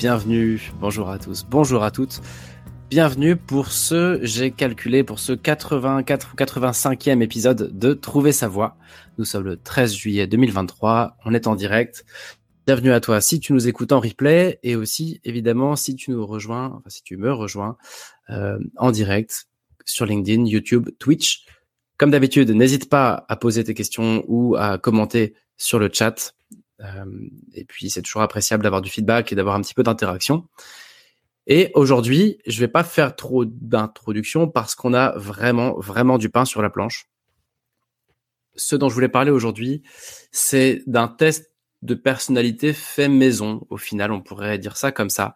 Bienvenue, bonjour à tous, bonjour à toutes. Bienvenue pour ce, j'ai calculé, pour ce 84 ou 85e épisode de Trouver sa voix. Nous sommes le 13 juillet 2023, on est en direct. Bienvenue à toi si tu nous écoutes en replay et aussi évidemment si tu nous rejoins, enfin si tu me rejoins euh, en direct sur LinkedIn, YouTube, Twitch. Comme d'habitude, n'hésite pas à poser tes questions ou à commenter sur le chat et puis, c'est toujours appréciable d'avoir du feedback et d'avoir un petit peu d'interaction. Et aujourd'hui, je vais pas faire trop d'introduction parce qu'on a vraiment, vraiment du pain sur la planche. Ce dont je voulais parler aujourd'hui, c'est d'un test de personnalité fait maison. Au final, on pourrait dire ça comme ça.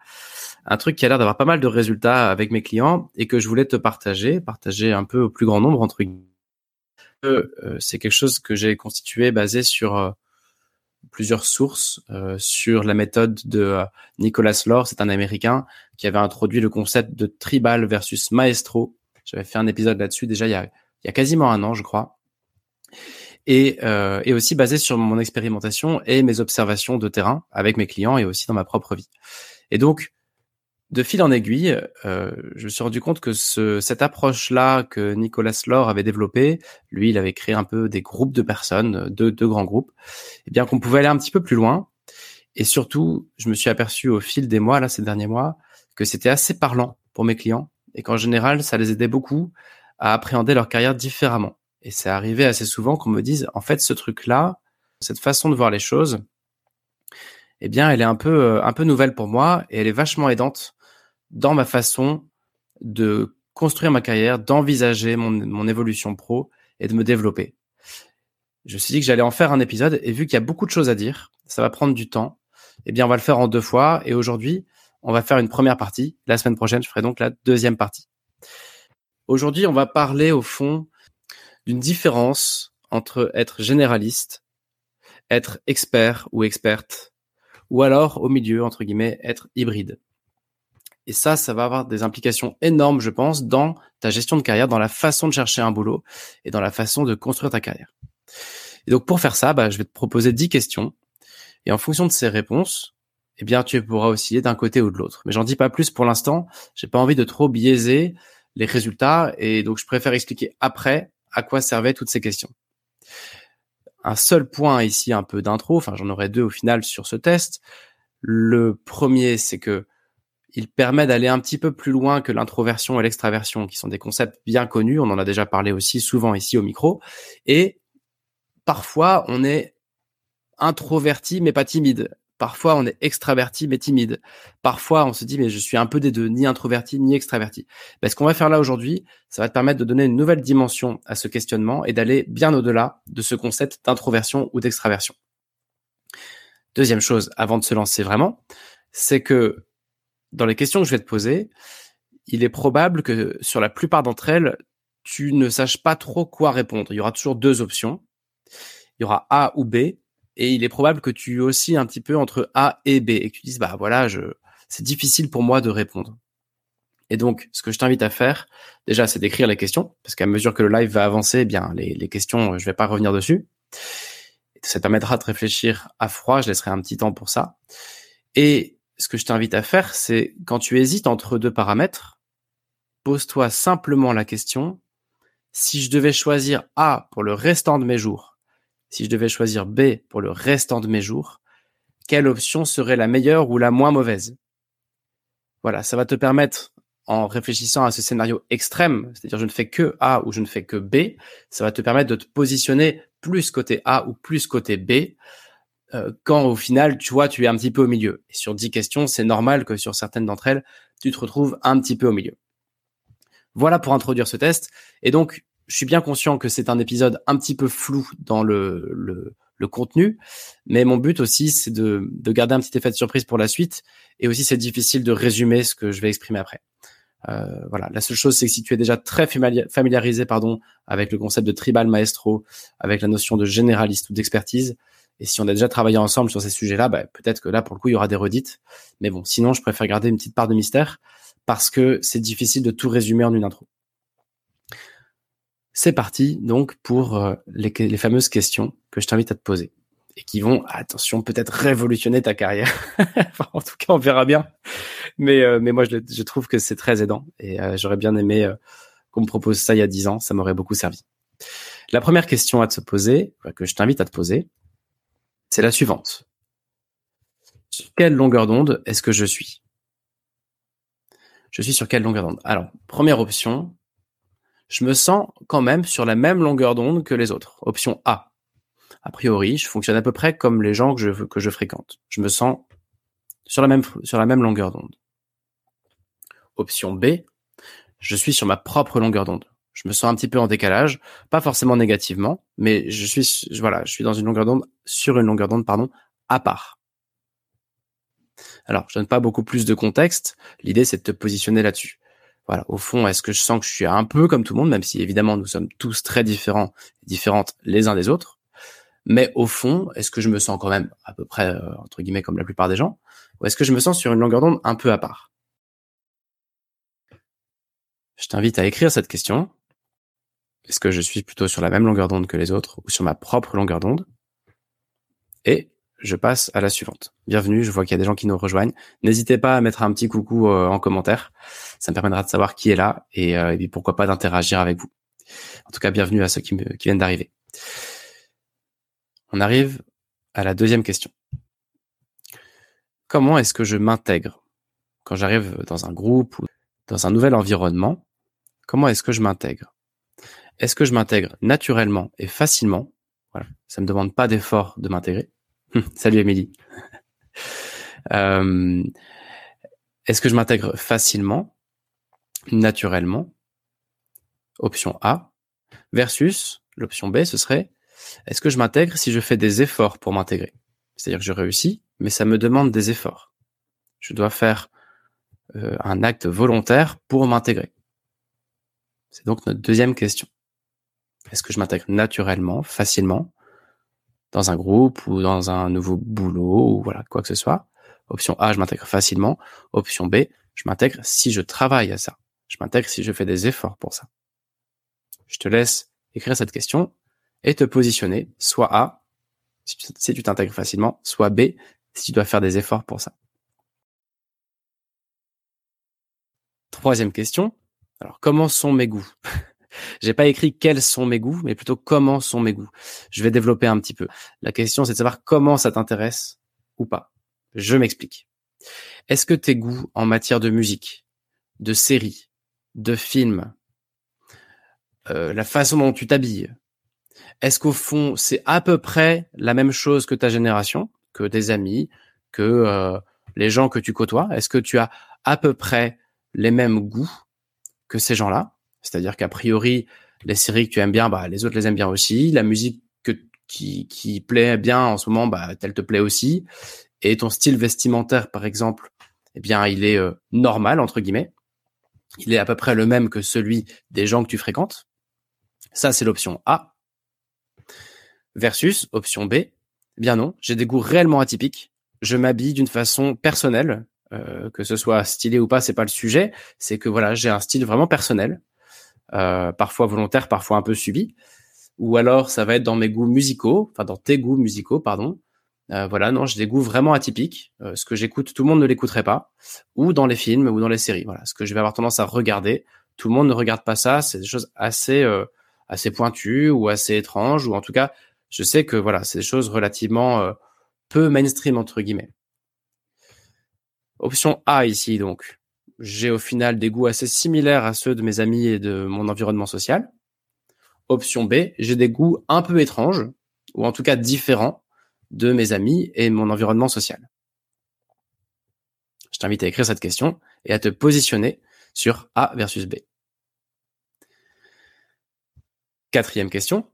Un truc qui a l'air d'avoir pas mal de résultats avec mes clients et que je voulais te partager, partager un peu au plus grand nombre entre guillemets. Euh, c'est quelque chose que j'ai constitué basé sur euh, plusieurs sources euh, sur la méthode de euh, Nicolas Lore, c'est un Américain qui avait introduit le concept de tribal versus maestro. J'avais fait un épisode là-dessus déjà il y, a, il y a quasiment un an, je crois. Et, euh, et aussi basé sur mon expérimentation et mes observations de terrain avec mes clients et aussi dans ma propre vie. Et donc, de fil en aiguille, euh, je me suis rendu compte que ce, cette approche-là que Nicolas Lore avait développée, lui, il avait créé un peu des groupes de personnes, deux, deux grands groupes, et eh bien qu'on pouvait aller un petit peu plus loin. Et surtout, je me suis aperçu au fil des mois, là, ces derniers mois, que c'était assez parlant pour mes clients et qu'en général, ça les aidait beaucoup à appréhender leur carrière différemment. Et c'est arrivé assez souvent qu'on me dise, en fait, ce truc-là, cette façon de voir les choses, eh bien, elle est un peu, euh, un peu nouvelle pour moi et elle est vachement aidante dans ma façon de construire ma carrière, d'envisager mon, évolution pro et de me développer. Je me suis dit que j'allais en faire un épisode et vu qu'il y a beaucoup de choses à dire, ça va prendre du temps. Eh bien, on va le faire en deux fois et aujourd'hui, on va faire une première partie. La semaine prochaine, je ferai donc la deuxième partie. Aujourd'hui, on va parler au fond d'une différence entre être généraliste, être expert ou experte, ou alors au milieu, entre guillemets, être hybride. Et ça, ça va avoir des implications énormes, je pense, dans ta gestion de carrière, dans la façon de chercher un boulot et dans la façon de construire ta carrière. Et donc, pour faire ça, bah, je vais te proposer 10 questions. Et en fonction de ces réponses, eh bien, tu pourras osciller d'un côté ou de l'autre. Mais j'en dis pas plus pour l'instant. J'ai pas envie de trop biaiser les résultats. Et donc, je préfère expliquer après à quoi servaient toutes ces questions. Un seul point ici, un peu d'intro. Enfin, j'en aurai deux au final sur ce test. Le premier, c'est que il permet d'aller un petit peu plus loin que l'introversion et l'extraversion, qui sont des concepts bien connus. On en a déjà parlé aussi souvent ici au micro. Et parfois, on est introverti mais pas timide. Parfois, on est extraverti mais timide. Parfois, on se dit mais je suis un peu des deux, ni introverti ni extraverti. Ben, ce qu'on va faire là aujourd'hui, ça va te permettre de donner une nouvelle dimension à ce questionnement et d'aller bien au-delà de ce concept d'introversion ou d'extraversion. Deuxième chose, avant de se lancer vraiment, c'est que dans les questions que je vais te poser, il est probable que sur la plupart d'entre elles, tu ne saches pas trop quoi répondre. Il y aura toujours deux options. Il y aura A ou B. Et il est probable que tu aussi un petit peu entre A et B et que tu dises, bah voilà, je, c'est difficile pour moi de répondre. Et donc, ce que je t'invite à faire, déjà, c'est d'écrire les questions, parce qu'à mesure que le live va avancer, eh bien, les, questions, je vais pas revenir dessus. Ça te permettra de réfléchir à froid. Je laisserai un petit temps pour ça. Et ce que je t'invite à faire, c'est quand tu hésites entre deux paramètres, pose-toi simplement la question, si je devais choisir A pour le restant de mes jours, si je devais choisir B pour le restant de mes jours, quelle option serait la meilleure ou la moins mauvaise? Voilà, ça va te permettre, en réfléchissant à ce scénario extrême, c'est-à-dire je ne fais que A ou je ne fais que B, ça va te permettre de te positionner plus côté A ou plus côté B euh, quand au final, tu vois, tu es un petit peu au milieu. Et sur 10 questions, c'est normal que sur certaines d'entre elles, tu te retrouves un petit peu au milieu. Voilà pour introduire ce test. Et donc, je suis bien conscient que c'est un épisode un petit peu flou dans le, le contenu, mais mon but aussi, c'est de, de garder un petit effet de surprise pour la suite, et aussi c'est difficile de résumer ce que je vais exprimer après. Euh, voilà, la seule chose, c'est que si tu es déjà très familiarisé, pardon, avec le concept de tribal maestro, avec la notion de généraliste ou d'expertise, et si on a déjà travaillé ensemble sur ces sujets-là, bah, peut-être que là, pour le coup, il y aura des redites. Mais bon, sinon, je préfère garder une petite part de mystère parce que c'est difficile de tout résumer en une intro. C'est parti donc pour euh, les, fameuses questions que je t'invite à te poser et qui vont, attention, peut-être révolutionner ta carrière. en tout cas, on verra bien. Mais, euh, mais moi, je, trouve que c'est très aidant et euh, j'aurais bien aimé qu'on me propose ça il y a dix ans. Ça m'aurait beaucoup servi. La première question à te poser, que je t'invite à te poser, c'est la suivante. Sur quelle longueur d'onde est-ce que je suis? Je suis sur quelle longueur d'onde? Alors, première option, je me sens quand même sur la même longueur d'onde que les autres. Option A. A priori, je fonctionne à peu près comme les gens que je, que je fréquente. Je me sens sur la même longueur d'onde. Option B. Je suis sur ma propre longueur d'onde je me sens un petit peu en décalage, pas forcément négativement, mais je suis voilà, je suis dans une longueur d'onde sur une longueur d'onde pardon à part. Alors, je donne pas beaucoup plus de contexte. L'idée, c'est de te positionner là-dessus. Voilà. Au fond, est-ce que je sens que je suis un peu comme tout le monde, même si évidemment nous sommes tous très différents, différentes les uns des autres. Mais au fond, est-ce que je me sens quand même à peu près euh, entre guillemets comme la plupart des gens, ou est-ce que je me sens sur une longueur d'onde un peu à part? Je t'invite à écrire cette question est-ce que je suis plutôt sur la même longueur d'onde que les autres ou sur ma propre longueur d'onde? Et je passe à la suivante. Bienvenue, je vois qu'il y a des gens qui nous rejoignent. N'hésitez pas à mettre un petit coucou euh, en commentaire. Ça me permettra de savoir qui est là et, euh, pourquoi pas d'interagir avec vous. En tout cas, bienvenue à ceux qui viennent d'arriver. On arrive à la deuxième question. Comment est-ce que je m'intègre? Quand j'arrive dans un groupe ou dans un nouvel environnement Comment est-ce que je m'intègre? Est-ce que je m'intègre naturellement et facilement? Voilà, ça me demande pas d'effort de m'intégrer. Salut Émilie. euh, Est-ce que je m'intègre facilement, naturellement? Option A. Versus l'option B, ce serait est-ce que je m'intègre si je fais des efforts pour m'intégrer? C'est-à-dire que je réussis, mais ça me demande des efforts. Je dois faire euh, un acte volontaire pour m'intégrer. C'est donc notre deuxième question. Est-ce que je m'intègre naturellement, facilement, dans un groupe ou dans un nouveau boulot ou voilà, quoi que ce soit? Option A, je m'intègre facilement. Option B, je m'intègre si je travaille à ça. Je m'intègre si je fais des efforts pour ça. Je te laisse écrire cette question et te positionner soit A, si tu t'intègres facilement, soit B, si tu dois faire des efforts pour ça. Troisième question. Alors, comment sont mes goûts? J'ai pas écrit quels sont mes goûts, mais plutôt comment sont mes goûts. Je vais développer un petit peu. La question, c'est de savoir comment ça t'intéresse ou pas. Je m'explique. Est-ce que tes goûts en matière de musique, de séries, de films, euh, la façon dont tu t'habilles, est-ce qu'au fond, c'est à peu près la même chose que ta génération, que tes amis, que euh, les gens que tu côtoies? Est-ce que tu as à peu près les mêmes goûts que ces gens-là? C'est-à-dire qu'a priori, les séries que tu aimes bien, bah, les autres les aiment bien aussi. La musique que, qui, qui plaît bien en ce moment, bah, elle te plaît aussi. Et ton style vestimentaire, par exemple, eh bien, il est euh, normal, entre guillemets. Il est à peu près le même que celui des gens que tu fréquentes. Ça, c'est l'option A. Versus option B. Eh bien non, j'ai des goûts réellement atypiques. Je m'habille d'une façon personnelle, euh, que ce soit stylé ou pas, c'est pas le sujet. C'est que voilà, j'ai un style vraiment personnel. Euh, parfois volontaire, parfois un peu subi. Ou alors ça va être dans mes goûts musicaux, enfin dans tes goûts musicaux, pardon. Euh, voilà, non, j'ai des goûts vraiment atypiques. Euh, ce que j'écoute, tout le monde ne l'écouterait pas. Ou dans les films ou dans les séries. Voilà, ce que je vais avoir tendance à regarder, tout le monde ne regarde pas ça. C'est des choses assez assez pointues ou assez étranges. Ou en tout cas, je sais que voilà, c'est des choses relativement peu mainstream entre guillemets. Option A ici donc j'ai au final des goûts assez similaires à ceux de mes amis et de mon environnement social. Option B, j'ai des goûts un peu étranges, ou en tout cas différents, de mes amis et mon environnement social. Je t'invite à écrire cette question et à te positionner sur A versus B. Quatrième question.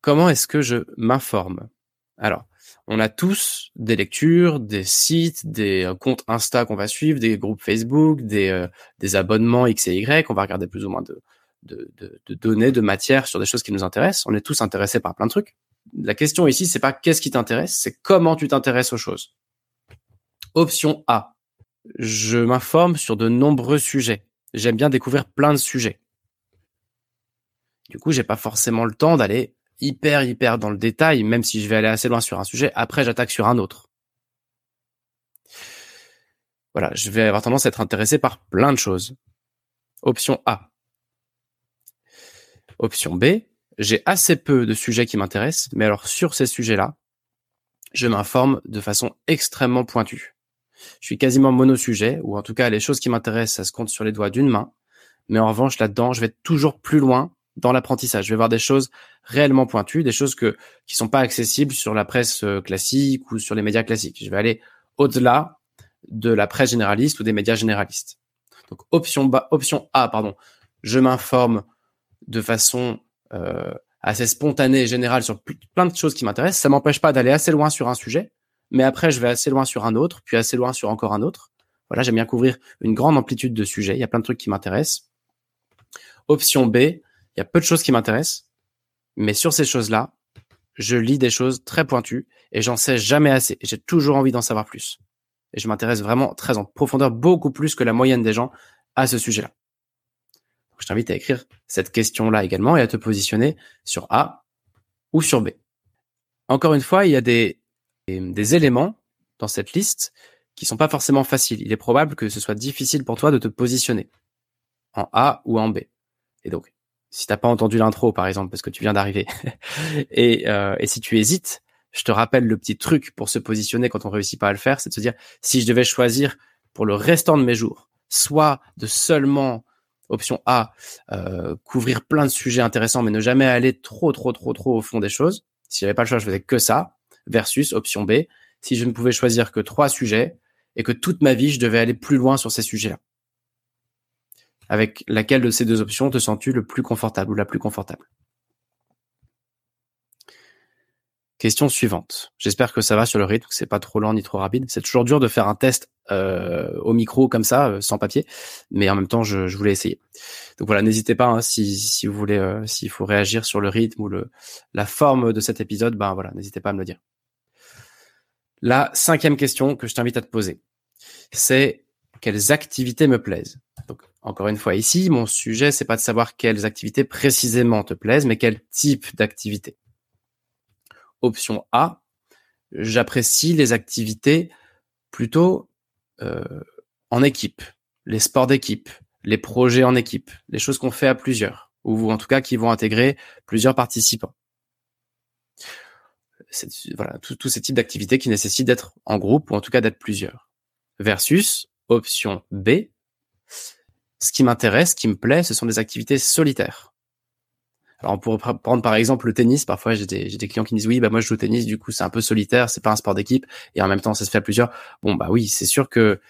Comment est-ce que je m'informe? Alors, on a tous des lectures, des sites, des euh, comptes Insta qu'on va suivre, des groupes Facebook, des, euh, des abonnements X et Y. On va regarder plus ou moins de, données, de matières sur des choses qui nous intéressent. On est tous intéressés par plein de trucs. La question ici, c'est pas qu'est-ce qui t'intéresse, c'est comment tu t'intéresses aux choses. Option A. Je m'informe sur de nombreux sujets. J'aime bien découvrir plein de sujets. Du coup, j'ai pas forcément le temps d'aller hyper, hyper dans le détail, même si je vais aller assez loin sur un sujet. Après, j'attaque sur un autre. Voilà, je vais avoir tendance à être intéressé par plein de choses. Option A. Option B, j'ai assez peu de sujets qui m'intéressent, mais alors sur ces sujets-là, je m'informe de façon extrêmement pointue. Je suis quasiment monosujet, ou en tout cas les choses qui m'intéressent, ça se compte sur les doigts d'une main. Mais en revanche, là-dedans, je vais toujours plus loin dans l'apprentissage. Je vais voir des choses réellement pointues, des choses que qui sont pas accessibles sur la presse euh, classique ou sur les médias classiques. Je vais aller au-delà de la presse généraliste ou des médias généralistes. Donc option, option A, pardon, je m'informe de façon euh, assez spontanée et générale sur plein de choses qui m'intéressent. Ça m'empêche pas d'aller assez loin sur un sujet, mais après je vais assez loin sur un autre, puis assez loin sur encore un autre. Voilà, j'aime bien couvrir une grande amplitude de sujets. Il y a plein de trucs qui m'intéressent. Option B, il y a peu de choses qui m'intéressent, mais sur ces choses-là, je lis des choses très pointues et j'en sais jamais assez. J'ai toujours envie d'en savoir plus. Et je m'intéresse vraiment très en profondeur, beaucoup plus que la moyenne des gens à ce sujet-là. Je t'invite à écrire cette question-là également et à te positionner sur A ou sur B. Encore une fois, il y a des, éléments dans cette liste qui sont pas forcément faciles. Il est probable que ce soit difficile pour toi de te positionner en A ou en B. Et donc, si t'as pas entendu l'intro, par exemple, parce que tu viens d'arriver, et, euh, et si tu hésites, je te rappelle le petit truc pour se positionner quand on réussit pas à le faire, c'est de se dire, si je devais choisir pour le restant de mes jours, soit de seulement option A, euh, couvrir plein de sujets intéressants, mais ne jamais aller trop, trop, trop, trop au fond des choses. Si j'avais pas le choix, je faisais que ça. Versus option B, si je ne pouvais choisir que trois sujets et que toute ma vie, je devais aller plus loin sur ces sujets-là. Avec laquelle de ces deux options te sens-tu le plus confortable ou la plus confortable? Question suivante. J'espère que ça va sur le rythme, que c'est pas trop lent ni trop rapide. C'est toujours dur de faire un test euh, au micro comme ça, euh, sans papier, mais en même temps, je, voulais essayer. Donc voilà, n'hésitez pas hein, si, si vous voulez, euh, s'il faut réagir sur le rythme ou la forme de cet épisode, ben voilà, n'hésitez pas à me le dire. La cinquième question que je t'invite à te poser, c'est quelles activités me plaisent? Encore une fois, ici, mon sujet, c'est pas de savoir quelles activités précisément te plaisent, mais quel type d'activité. Option A, j'apprécie les activités plutôt euh, en équipe, les sports d'équipe, les projets en équipe, les choses qu'on fait à plusieurs, ou en tout cas qui vont intégrer plusieurs participants. Voilà, tous ces types d'activités qui nécessitent d'être en groupe ou en tout cas d'être plusieurs. Versus option B, ce qui m'intéresse, ce qui me plaît, ce sont des activités solitaires. Alors on pourrait prendre par exemple le tennis. Parfois j'ai des, clients qui me disent oui bah moi je joue au tennis, du coup c'est un peu solitaire, c'est pas un sport d'équipe et en même temps ça se fait à plusieurs. Bon bah oui c'est sûr que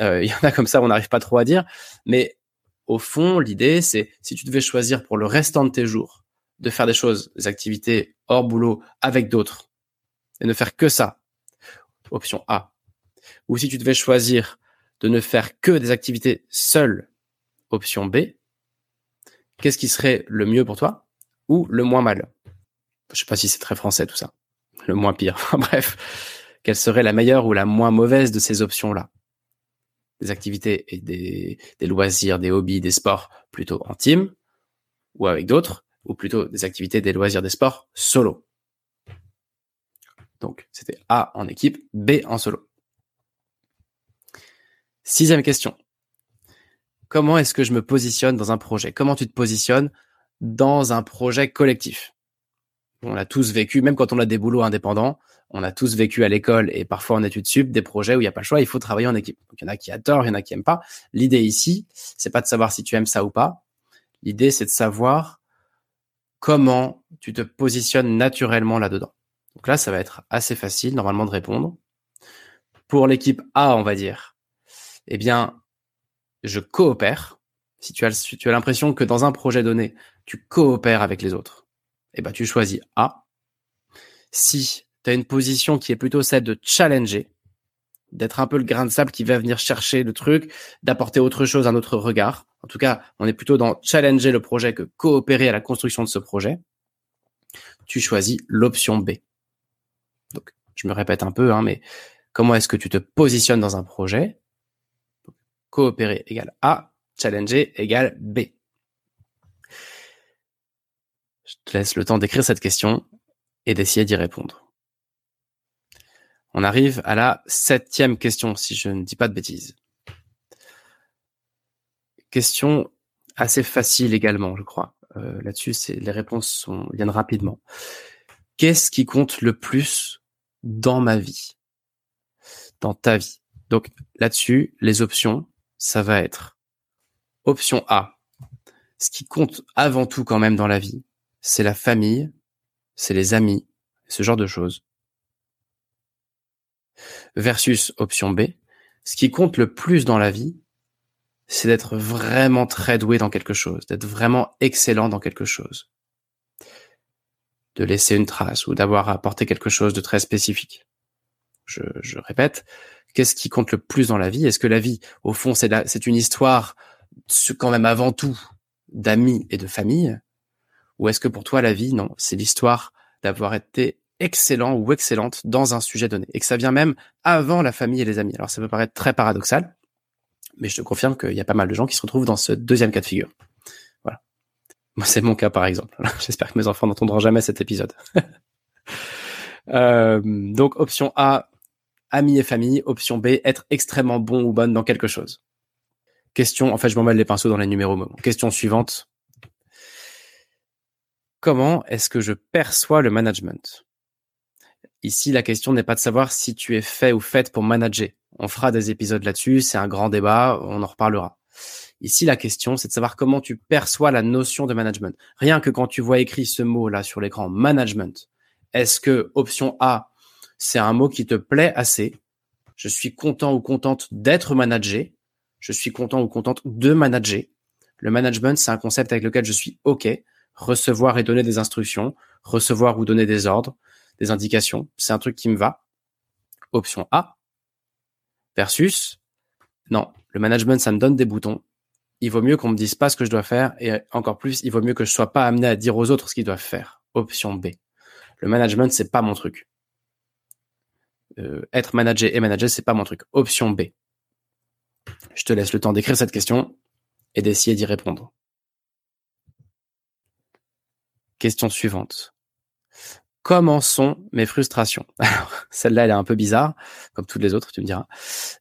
euh, il y en a comme ça on n'arrive pas trop à dire, mais au fond l'idée c'est si tu devais choisir pour le restant de tes jours de faire des choses, des activités hors boulot avec d'autres et ne faire que ça, option A. Ou si tu devais choisir de ne faire que des activités seules, option B, qu'est-ce qui serait le mieux pour toi ou le moins mal? Je sais pas si c'est très français tout ça. Le moins pire. Bref, quelle serait la meilleure ou la moins mauvaise de ces options-là? Des activités et des, des loisirs, des hobbies, des sports plutôt en team ou avec d'autres, ou plutôt des activités, des loisirs, des sports solo. Donc, c'était A en équipe, B en solo. Sixième question. Comment est-ce que je me positionne dans un projet? Comment tu te positionnes dans un projet collectif? On a tous vécu, même quand on a des boulots indépendants, on a tous vécu à l'école et parfois en études sup des projets où il n'y a pas le choix, il faut travailler en équipe. Donc, il y en a qui adorent, il y en a qui aiment pas. L'idée ici, c'est pas de savoir si tu aimes ça ou pas. L'idée, c'est de savoir comment tu te positionnes naturellement là-dedans. Donc là, ça va être assez facile normalement de répondre. Pour l'équipe A, on va dire, eh bien, je coopère. Si tu as, as l'impression que dans un projet donné, tu coopères avec les autres, eh ben, tu choisis A. Si tu as une position qui est plutôt celle de challenger, d'être un peu le grain de sable qui va venir chercher le truc, d'apporter autre chose, un autre regard. En tout cas, on est plutôt dans challenger le projet que coopérer à la construction de ce projet. Tu choisis l'option B. Donc, je me répète un peu, hein, mais comment est-ce que tu te positionnes dans un projet? Coopérer égale A, challenger égale B. Je te laisse le temps d'écrire cette question et d'essayer d'y répondre. On arrive à la septième question, si je ne dis pas de bêtises. Question assez facile également, je crois. Euh, là-dessus, les réponses viennent rapidement. Qu'est-ce qui compte le plus dans ma vie, dans ta vie Donc là-dessus, les options, ça va être option A. Ce qui compte avant tout quand même dans la vie, c'est la famille, c'est les amis, ce genre de choses. Versus option B, ce qui compte le plus dans la vie, c'est d'être vraiment très doué dans quelque chose, d'être vraiment excellent dans quelque chose. De laisser une trace ou d'avoir apporté quelque chose de très spécifique. Je, je répète, qu'est-ce qui compte le plus dans la vie? Est-ce que la vie, au fond, c'est, une histoire quand même avant tout d'amis et de famille? Ou est-ce que pour toi, la vie, non, c'est l'histoire d'avoir été excellent ou excellente dans un sujet donné? Et que ça vient même avant la famille et les amis. Alors ça peut paraître très paradoxal, mais je te confirme qu'il y a pas mal de gens qui se retrouvent dans ce deuxième cas de figure. Voilà. Moi, c'est mon cas par exemple. J'espère que mes enfants n'entendront jamais cet épisode. euh, donc option A, amis et famille. Option B, être extrêmement bon ou bonne dans quelque chose. Question, en fait, je m'en mêle les pinceaux dans les numéros. Question suivante. Comment est-ce que je perçois le management? Ici, la question n'est pas de savoir si tu es fait ou faite pour manager. On fera des épisodes là-dessus, c'est un grand débat, on en reparlera. Ici, la question, c'est de savoir comment tu perçois la notion de management. Rien que quand tu vois écrit ce mot-là sur l'écran, management, est-ce que option A, c'est un mot qui te plaît assez Je suis content ou contente d'être managé. Je suis content ou contente de manager. Le management, c'est un concept avec lequel je suis OK. Recevoir et donner des instructions, recevoir ou donner des ordres, des indications. C'est un truc qui me va. Option A. Versus, non, le management, ça me donne des boutons. Il vaut mieux qu'on me dise pas ce que je dois faire et encore plus, il vaut mieux que je sois pas amené à dire aux autres ce qu'ils doivent faire. Option B. Le management, c'est pas mon truc. Euh, être manager et manager, c'est pas mon truc. Option B. Je te laisse le temps d'écrire cette question et d'essayer d'y répondre. Question suivante comment sont mes frustrations? Celle-là, elle est un peu bizarre, comme toutes les autres, tu me diras.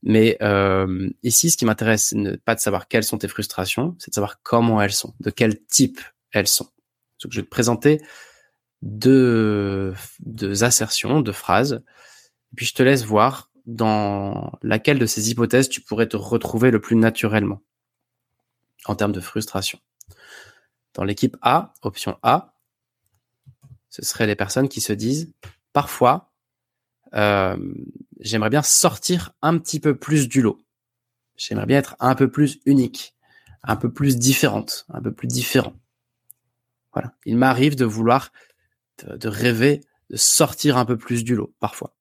Mais euh, ici, ce qui m'intéresse, n'est pas de savoir quelles sont tes frustrations, c'est de savoir comment elles sont, de quel type elles sont. Donc, je vais te présenter deux assertions, deux phrases, et puis je te laisse voir dans laquelle de ces hypothèses tu pourrais te retrouver le plus naturellement en termes de frustration. Dans l'équipe A, option A, ce seraient les personnes qui se disent parfois, euh, j'aimerais bien sortir un petit peu plus du lot. J'aimerais bien être un peu plus unique, un peu plus différente, un peu plus différent. Voilà. Il m'arrive de vouloir, de, rêver, de sortir un peu plus du lot, parfois.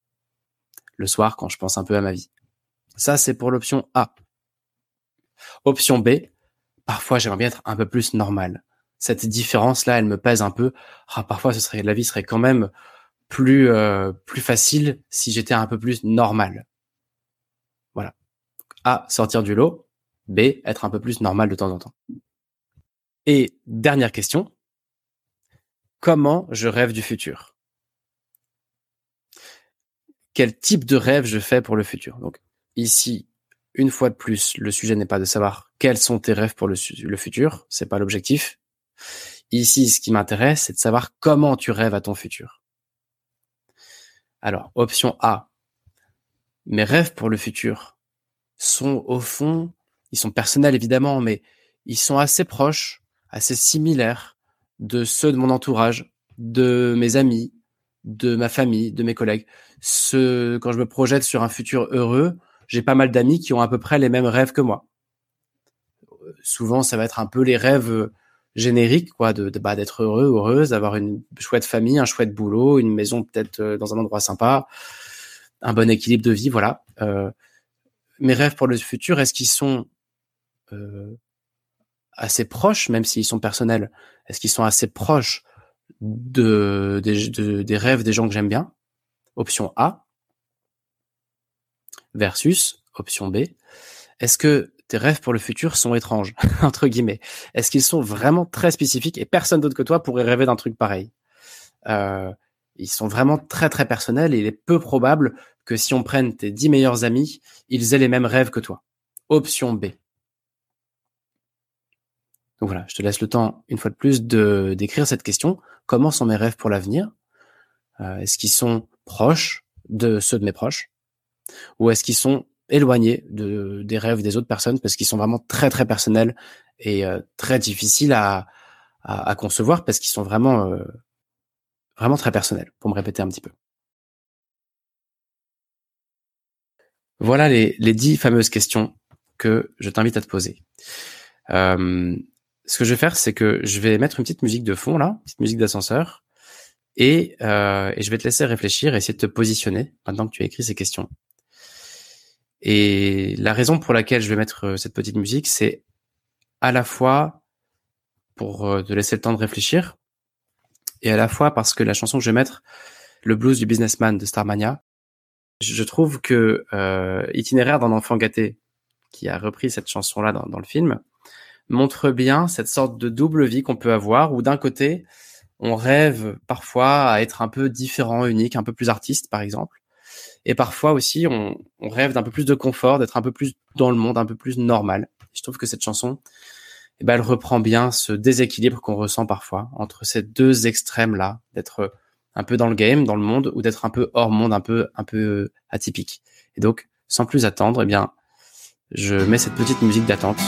Le soir, quand je pense un peu à ma vie. Ça, c'est pour l'option A. Option B, parfois j'aimerais bien être un peu plus normal cette différence-là, elle me pèse un peu. Ah, parfois, ce serait la vie serait quand même plus euh, plus facile si j'étais un peu plus normal. Voilà. A, sortir du lot. B, être un peu plus normal de temps en temps. Et dernière question. Comment je rêve du futur? Quel type de rêve je fais pour le futur Donc ici, une fois de plus, le sujet n'est pas de savoir quels sont tes rêves pour le, le futur, c'est pas l'objectif. Ici, ce qui m'intéresse, c'est de savoir comment tu rêves à ton futur. Alors, option A. Mes rêves pour le futur sont au fond, ils sont personnels évidemment, mais ils sont assez proches, assez similaires de ceux de mon entourage, de mes amis, de ma famille, de mes collègues. Ce, quand je me projette sur un futur heureux, j'ai pas mal d'amis qui ont à peu près les mêmes rêves que moi. Souvent, ça va être un peu les rêves générique, quoi, de, de bah, d'être heureux, heureuse, d'avoir une chouette famille, un chouette boulot, une maison peut-être euh, dans un endroit sympa, un bon équilibre de vie, voilà. Euh, mes rêves pour le futur, est-ce qu'ils sont euh, assez proches, même s'ils sont personnels, est-ce qu'ils sont assez proches? De, des, des rêves des gens que j'aime bien Option A. Versus option B. Est-ce que tes rêves pour le futur sont étranges, entre guillemets? Est-ce qu'ils sont vraiment très spécifiques et personne d'autre que toi pourrait rêver d'un truc pareil? Euh, Ils sont vraiment très très personnels et il est peu probable que si on prenne tes dix meilleurs amis, ils aient les mêmes rêves que toi. Option B. Donc voilà, je te laisse le temps, une fois de plus, de d'écrire cette question. Comment sont mes rêves pour l'avenir? Euh, Est-ce qu'ils sont proches de ceux de mes proches? Ou est-ce qu'ils sont éloignés de, des rêves des autres personnes? Parce qu'ils sont vraiment très très personnels et euh, très difficiles à, à, concevoir parce qu'ils sont vraiment euh, vraiment très personnels, pour me répéter un petit peu. Voilà les, les dix fameuses questions que je t'invite à te poser. Ce que je vais faire, c'est que je vais mettre une petite musique de fond là, petite musique d'ascenseur, et, euh, et je vais te laisser réfléchir et essayer de te positionner maintenant que tu as écrit ces questions. Et la raison pour laquelle je vais mettre euh, cette petite musique, c'est à la fois pour euh, te laisser le temps de réfléchir, et à la fois parce que la chanson que je vais mettre, le blues du businessman de Starmania, je trouve que euh, Itinéraire d'un enfant gâté, qui a repris cette chanson-là dans, le film, montre bien cette sorte de double vie qu'on peut avoir, où d'un côté, on rêve parfois à être un peu différent, unique, un peu plus artiste, par exemple, et parfois aussi, on, on rêve d'un peu plus de confort, d'être un peu plus dans le monde, un peu plus normal. Je trouve que cette chanson, eh ben, elle reprend bien ce déséquilibre qu'on ressent parfois entre ces deux extrêmes-là, d'être un peu dans le game, dans le monde, ou d'être un peu hors monde, un peu, un peu atypique. Et donc, sans plus attendre, eh bien, je mets cette petite musique d'attente.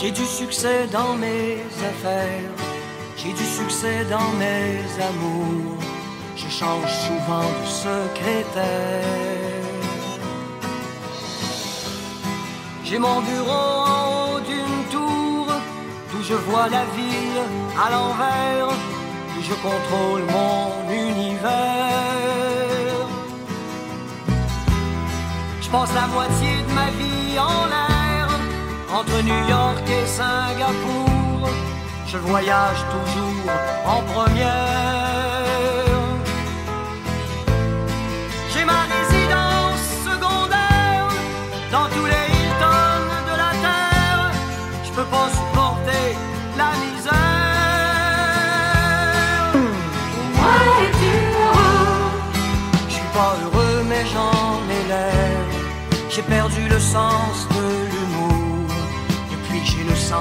J'ai du succès dans mes affaires j'ai du succès dans mes amours, je change souvent de secrétaire. J'ai mon bureau en haut d'une tour, d'où je vois la ville à l'envers, où je contrôle mon univers. Je passe la moitié de ma vie en l'air, entre New York et Singapour je voyage toujours en première. J'ai ma résidence secondaire dans tous les Hilton de la terre. Je peux pas supporter la misère. Moi, es-tu heureux? Je suis pas heureux, mais j'en ai l'air. J'ai perdu le sens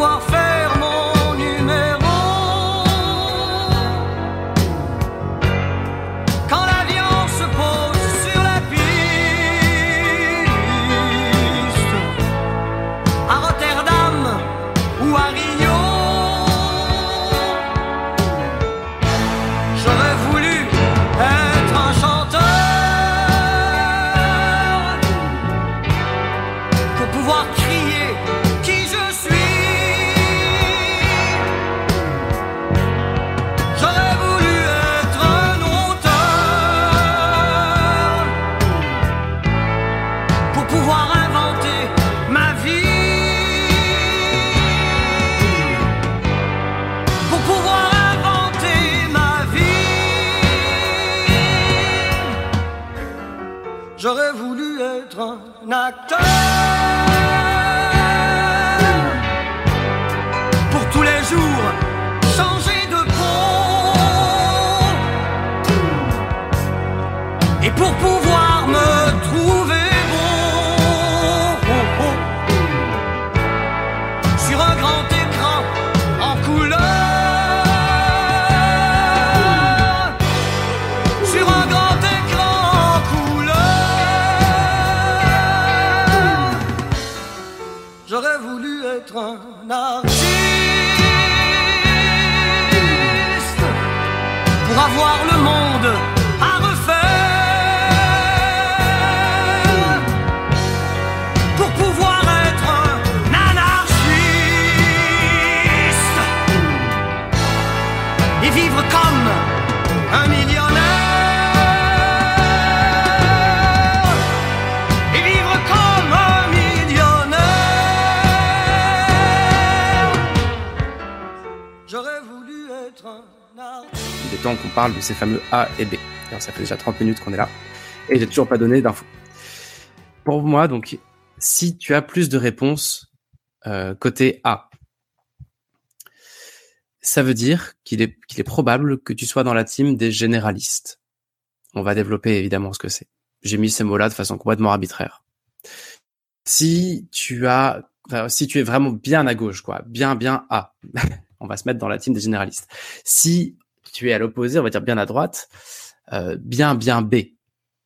Pour de ces fameux A et B. Ça fait déjà 30 minutes qu'on est là et j'ai toujours pas donné d'infos. Pour moi, donc, si tu as plus de réponses euh, côté A, ça veut dire qu'il est, probable que tu sois dans la team des généralistes. On va développer évidemment ce que c'est. J'ai mis ces mots-là de façon complètement arbitraire. Si tu as, si tu es vraiment bien à gauche, quoi, bien, bien A, on va se mettre dans la team des généralistes. Si tu es à l'opposé, on va dire bien à droite, euh, bien, bien B.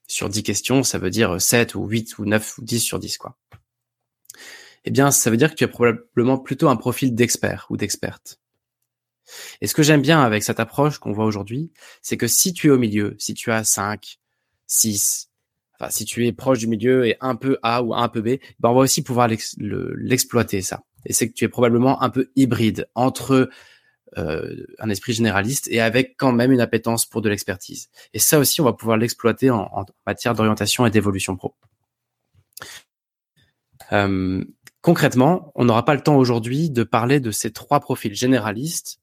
Sur 10 questions, ça veut dire 7 ou 8 ou 9 ou 10 sur 10, quoi. Eh bien, ça veut dire que tu as probablement plutôt un profil d'expert ou d'experte. Et ce que j'aime bien avec cette approche qu'on voit aujourd'hui, c'est que si tu es au milieu, si tu as 5, 6, enfin, si tu es proche du milieu et un peu A ou un peu B, ben on va aussi pouvoir l'ex- le- l'exploiter, ça. Et c'est que tu es probablement un peu hybride entre euh, un esprit généraliste et avec quand même une appétence pour de l'expertise. Et ça aussi, on va pouvoir l'exploiter en, en matière d'orientation et d'évolution pro. Euh, concrètement, on n'aura pas le temps aujourd'hui de parler de ces trois profils généralistes,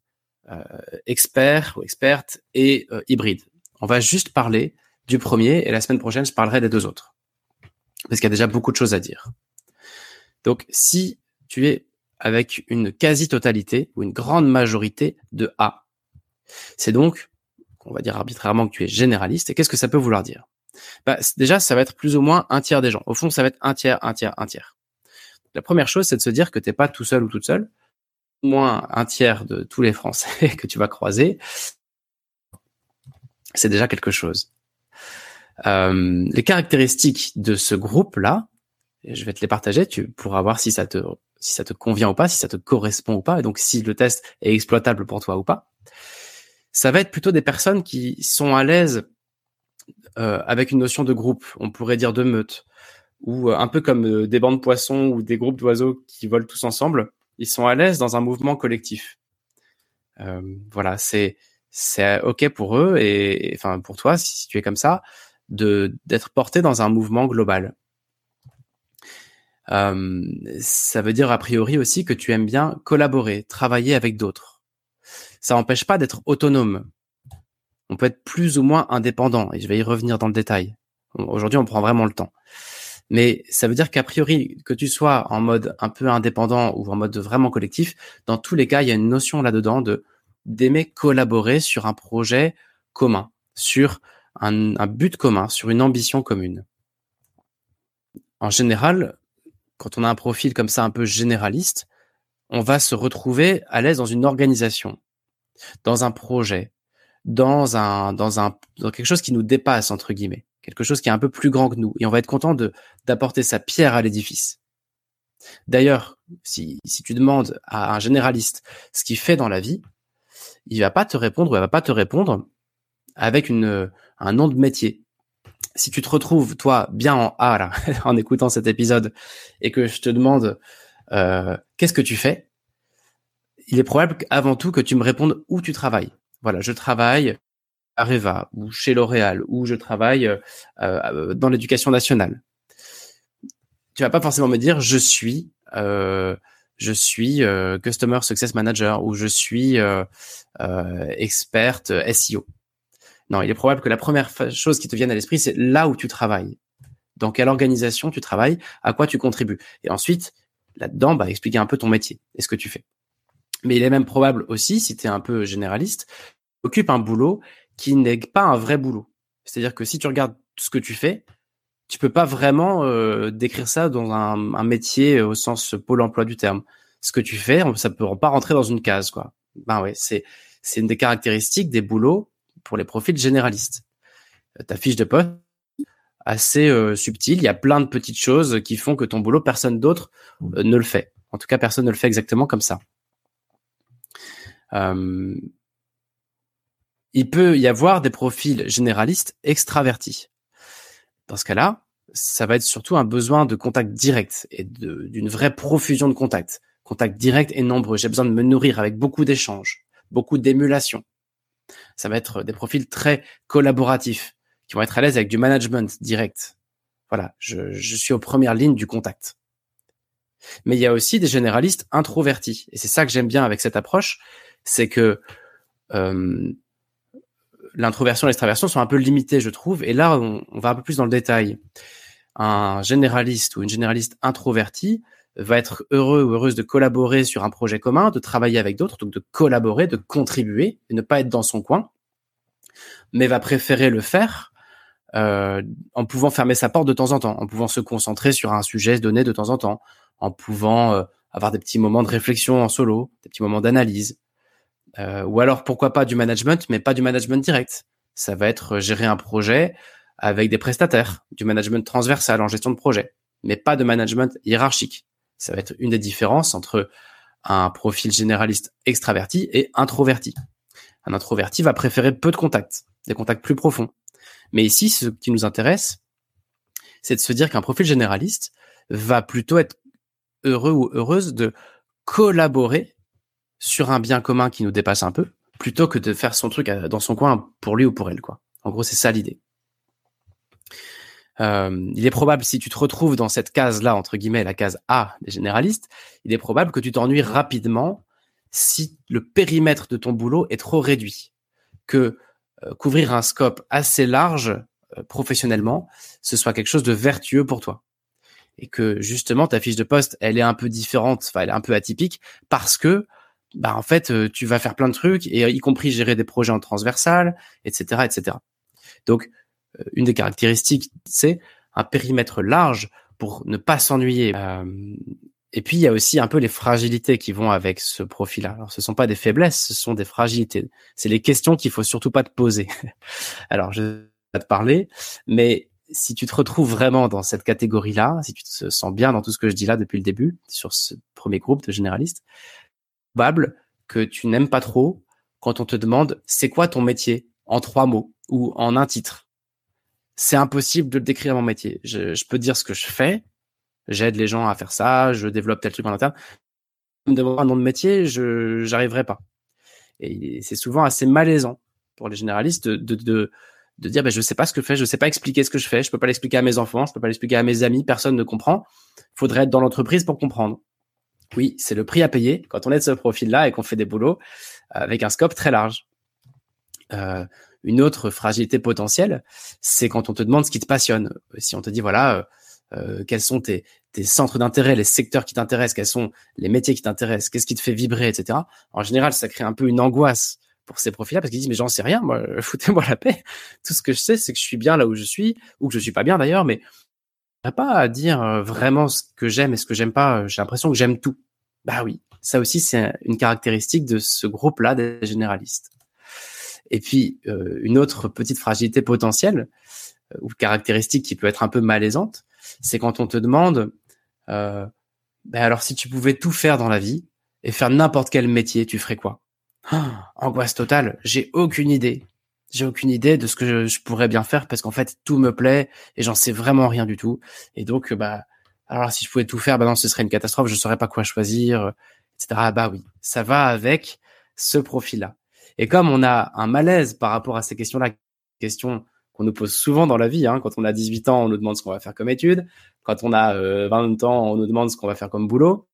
euh, experts ou expertes et euh, hybrides. On va juste parler du premier et la semaine prochaine, je parlerai des deux autres. Parce qu'il y a déjà beaucoup de choses à dire. Donc, si tu es avec une quasi-totalité ou une grande majorité de A, c'est donc, on va dire arbitrairement que tu es généraliste. Et qu'est-ce que ça peut vouloir dire? Bah, Déjà, ça va être plus ou moins un tiers des gens. Au fond, ça va être un tiers, un tiers, un tiers. La première chose, c'est de se dire que t'es pas tout seul ou toute seule. Au moins un tiers de tous les Français que tu vas croiser, c'est déjà quelque chose. Euh, les caractéristiques de ce groupe-là, je vais te les partager, tu pourras voir si ça te si ça te convient ou pas, si ça te correspond ou pas, et donc si le test est exploitable pour toi ou pas. Ça va être plutôt des personnes qui sont à l'aise euh, avec une notion de groupe, on pourrait dire de meute, ou euh, un peu comme euh, des bancs de poissons ou des groupes d'oiseaux qui volent tous ensemble. Ils sont à l'aise dans un mouvement collectif. Voilà, c'est c'est ok pour eux et, et, enfin pour toi si, si tu es comme ça de d'être porté dans un mouvement global. Euh, ça veut dire a priori aussi que tu aimes bien collaborer, travailler avec d'autres. Ça n'empêche pas d'être autonome. On peut être plus ou moins indépendant, et je vais y revenir dans le détail. Aujourd'hui, on prend vraiment le temps. Mais ça veut dire qu'a priori, que tu sois en mode un peu indépendant ou en mode vraiment collectif, dans tous les cas, il y a une notion là-dedans de d'aimer collaborer sur un projet commun, sur un, un but commun, sur une ambition commune. En général, quand on a un profil comme ça un peu généraliste, on va se retrouver à l'aise dans une organisation, dans un projet, dans un, dans un, dans quelque chose qui nous dépasse, entre guillemets, quelque chose qui est un peu plus grand que nous. Et on va être content de, d'apporter sa pierre à l'édifice. D'ailleurs, si, si tu demandes à un généraliste ce qu'il fait dans la vie, il va pas te répondre ou elle va pas te répondre avec une, un nom de métier. Si tu te retrouves, toi, bien en A, là, en écoutant cet épisode, et que je te demande euh, qu'est-ce que tu fais, il est probable avant tout que tu me répondes où tu travailles. Voilà, je travaille à Reva, ou chez L'Oréal, ou je travaille euh, dans l'éducation nationale. Tu vas pas forcément me dire je suis euh, je suis euh, customer success manager ou je suis euh, euh, experte SEO. Non, il est probable que la première chose qui te vienne à l'esprit, c'est là où tu travailles. Dans quelle organisation tu travailles, à quoi tu contribues. Et ensuite, là-dedans, bah, expliquer un peu ton métier et ce que tu fais. Mais il est même probable aussi, si tu es un peu généraliste, occupe un boulot qui n'est pas un vrai boulot. C'est-à-dire que si tu regardes ce que tu fais, tu peux pas vraiment euh, décrire ça dans un, un, métier au sens pôle emploi du terme. Ce que tu fais, ça peut pas rentrer dans une case, quoi. Ben ouais, c'est c'est une des caractéristiques des boulots pour les profils généralistes. Ta fiche de poste assez euh, subtile, il y a plein de petites choses qui font que ton boulot personne d'autre euh, ne le fait. En tout cas, personne ne le fait exactement comme ça. Euh, il peut y avoir des profils généralistes extravertis. Dans ce cas-là, ça va être surtout un besoin de contact direct et d'une vraie profusion de contacts. Contact direct et nombreux. J'ai besoin de me nourrir avec beaucoup d'échanges, beaucoup d'émulation. Ça va être des profils très collaboratifs, qui vont être à l'aise avec du management direct. Voilà, je, suis aux premières lignes du contact. Mais il y a aussi des généralistes introvertis. Et c'est ça que j'aime bien avec cette approche, c'est que euh, l'introversion et l'extraversion sont un peu limitées, je trouve. Et là, on, on, va un peu plus dans le détail. Un généraliste ou une généraliste introvertie va être heureux ou heureuse de collaborer sur un projet commun, de travailler avec d'autres, donc de collaborer, de contribuer et ne pas être dans son coin, mais va préférer le faire euh, en pouvant fermer sa porte de temps en temps, en pouvant se concentrer sur un sujet donné de temps en temps, en pouvant euh, avoir des petits moments de réflexion en solo, des petits moments d'analyse, euh, ou alors pourquoi pas du management, mais pas du management direct. Ça va être gérer un projet avec des prestataires, du management transversal en gestion de projet, mais pas de management hiérarchique. Ça va être une des différences entre un profil généraliste extraverti et introverti. Un introverti va préférer peu de contacts, des contacts plus profonds. Mais ici, ce qui nous intéresse, c'est de se dire qu'un profil généraliste va plutôt être heureux ou heureuse de collaborer sur un bien commun qui nous dépasse un peu, plutôt que de faire son truc dans son coin pour lui ou pour elle, quoi. En gros, c'est ça l'idée. Euh, il est probable, si tu te retrouves dans cette case-là, entre guillemets, la case A des généralistes, il est probable que tu t'ennuies rapidement si le périmètre de ton boulot est trop réduit. Que euh, couvrir un scope assez large euh, professionnellement, ce soit quelque chose de vertueux pour toi. Et que justement, ta fiche de poste, elle est un peu différente, enfin, elle est un peu atypique parce que, bah, en fait, tu vas faire plein de trucs, et y compris gérer des projets en transversal, etc., etc. Donc, une des caractéristiques, c'est un périmètre large pour ne pas s'ennuyer. Euh, et puis il y a aussi un peu les fragilités qui vont avec ce profil-là. Alors ce sont pas des faiblesses, ce sont des fragilités. C'est les questions qu'il faut surtout pas te poser. Alors je vais pas te parler, mais si tu te retrouves vraiment dans cette catégorie-là, si tu te sens bien dans tout ce que je dis là depuis le début sur ce premier groupe de généralistes, probable que tu n'aimes pas trop quand on te demande c'est quoi ton métier en trois mots ou en un titre c'est impossible de le décrire mon métier. Je, je, peux dire ce que je fais, j'aide les gens à faire ça, je développe tel truc en interne. Me demander un nom de métier, je j'arriverai pas. Et c'est souvent assez malaisant pour les généralistes de, de, de, de dire ben je sais pas ce que je fais, je sais pas expliquer ce que je fais, je peux pas l'expliquer à mes enfants, je peux pas l'expliquer à mes amis, personne ne comprend. Faudrait être dans l'entreprise pour comprendre. Oui, c'est le prix à payer quand on est de ce profil-là et qu'on fait des boulots avec un scope très large. Euh, une autre fragilité potentielle, c'est quand on te demande ce qui te passionne. Si on te dit voilà, euh, euh, quels sont tes, centres d'intérêt, les secteurs qui t'intéressent, quels sont les métiers qui t'intéressent, qu'est-ce qui te fait vibrer, etc. En général, ça crée un peu une angoisse pour ces profils-là parce qu'ils disent mais j'en sais rien, moi, foutez-moi la paix. Tout ce que je sais, c'est que je suis bien là où je suis ou que je suis pas bien d'ailleurs, mais pas à dire euh, vraiment ce que j'aime et ce que j'aime pas. J'ai l'impression que j'aime tout. Bah oui, ça aussi c'est une caractéristique de ce groupe-là des généralistes. Et puis, euh, une autre petite fragilité potentielle euh, ou caractéristique qui peut être un peu malaisante, c'est quand on te demande, euh, ben alors si tu pouvais tout faire dans la vie et faire n'importe quel métier, tu ferais quoi? Ah, Angoisse totale, j'ai aucune idée. J'ai aucune idée de ce que je, pourrais bien faire parce qu'en fait tout me plaît et j'en sais vraiment rien du tout. Et donc bah alors si je pouvais tout faire, bah non ce serait une catastrophe, je saurais pas quoi choisir, etc. Ah bah oui, ça va avec ce profil-là. Et comme on a un malaise par rapport à ces questions-là, questions qu'on nous pose souvent dans la vie, hein, quand on a 18 ans, on nous demande ce qu'on va faire comme étude, quand on a euh, 20 ans, on nous demande ce qu'on va faire comme boulot,